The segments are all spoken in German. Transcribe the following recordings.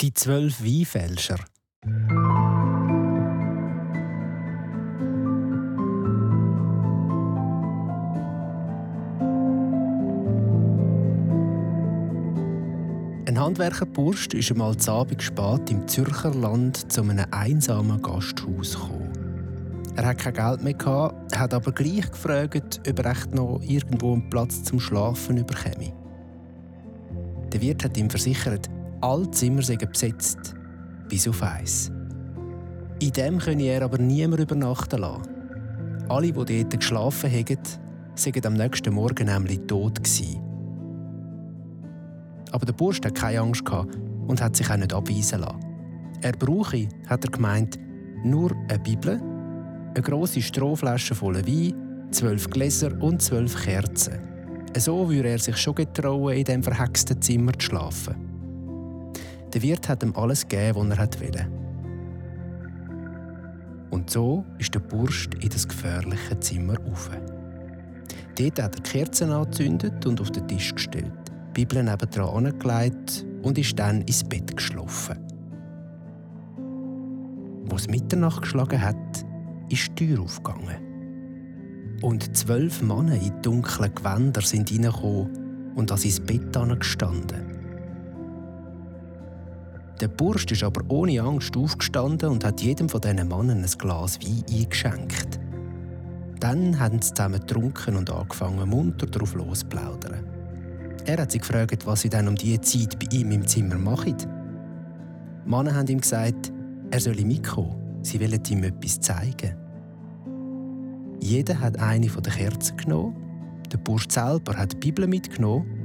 Die zwölf Weinfälscher. Ein Handwerkerbursch ist einmal zu Abend spät im Zürcher Land zu einem einsamen Gasthaus gekommen. Er hat kein Geld mehr gehabt, hat aber gleich gefragt, ob er echt noch irgendwo einen Platz zum Schlafen bekäme. Der Wirt hat ihm versichert, alle Zimmer seien besetzt, bis auf eins. In dem könne er aber niemand übernachten lassen. Alle, die dort geschlafen haben, seien am nächsten Morgen nämlich tot gewesen. Aber der Bursch hatte keine Angst und hat sich auch nicht abweisen lassen. Er brauche, hat er gemeint, nur eine Bibel, eine grosse Strohflasche voller Wein, zwölf Gläser und zwölf Kerzen. So würde er sich schon getrauen, in dem verhexten Zimmer zu schlafen. Der Wirt hat ihm alles gegeben, was er wollte. Und so ist der Bursch in das gefährliche Zimmer auf. Dort hat er Kerzen angezündet und auf den Tisch gestellt, die Bibel nebendran angelegt und ist dann ins Bett geschlafen. Wo es Mitternacht geschlagen hat, ist die Tür aufgegangen. Und zwölf Männer in dunklen Gewändern sind reingekommen und an sein Bett gestanden. Der Bursch ist aber ohne Angst aufgestanden und hat jedem von diesen Männern ein Glas Wein eingeschenkt. Dann haben sie zusammen getrunken und angefangen, munter darauf loszuplaudern. Er hat sie gefragt, was sie dann um diese Zeit bei ihm im Zimmer machen. Die Männer haben ihm gesagt, er solle mitkommen. Sie wollen ihm etwas zeigen. Jeder hat eine den Kerzen genommen. Der Bursch selber hat die Bibel mitgenommen.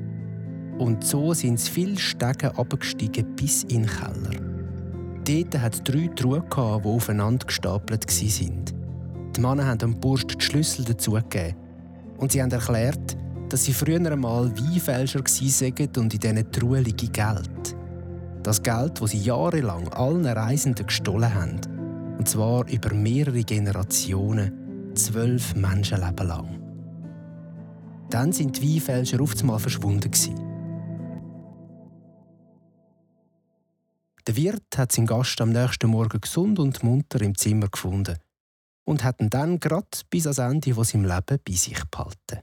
Und so sind sie viele Stege abgestiegen bis in den Keller. Dort hat es drei Truhen, die aufeinander gestapelt waren. Die Männer haben dem Bursch die Schlüssel dazu gegeben. Und sie haben erklärt, dass sie früher einmal Weinfälscher waren und in diesen Truhen liege Geld. Das Geld, das sie jahrelang allen Reisenden gestohlen haben. Und zwar über mehrere Generationen zwölf Menschenleben lang. Dann sind die Weinfälscher einmal verschwunden. Der Wirt hat seinen Gast am nächsten Morgen gesund und munter im Zimmer gefunden und hat ihn dann gerade bis ans Ende von seinem Leben bei sich behalten.